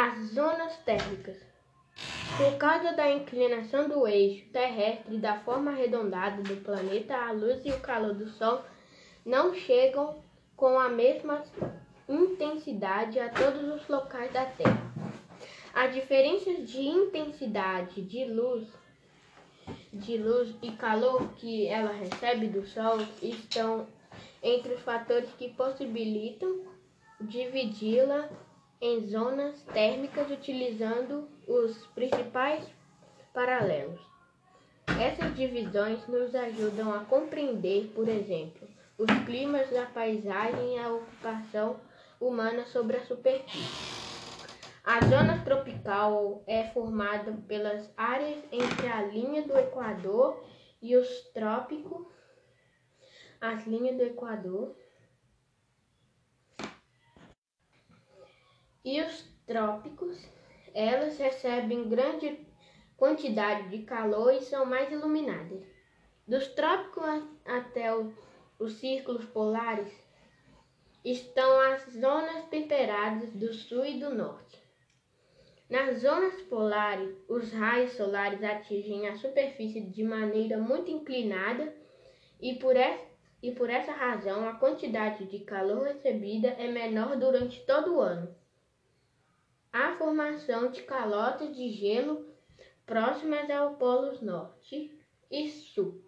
As zonas térmicas. Por causa da inclinação do eixo terrestre e da forma arredondada do planeta, a luz e o calor do Sol não chegam com a mesma intensidade a todos os locais da Terra. As diferenças de intensidade de luz, de luz e calor que ela recebe do Sol estão entre os fatores que possibilitam dividi-la em zonas térmicas utilizando os principais paralelos. Essas divisões nos ajudam a compreender, por exemplo, os climas da paisagem e a ocupação humana sobre a superfície. A zona tropical é formada pelas áreas entre a linha do Equador e os trópicos, as linhas do Equador e os trópicos, elas recebem grande quantidade de calor e são mais iluminadas. Dos trópicos até os círculos polares estão as zonas temperadas do sul e do norte. Nas zonas polares, os raios solares atingem a superfície de maneira muito inclinada e por, essa, e por essa razão a quantidade de calor recebida é menor durante todo o ano a formação de calotas de gelo próximas ao Polo Norte e Sul.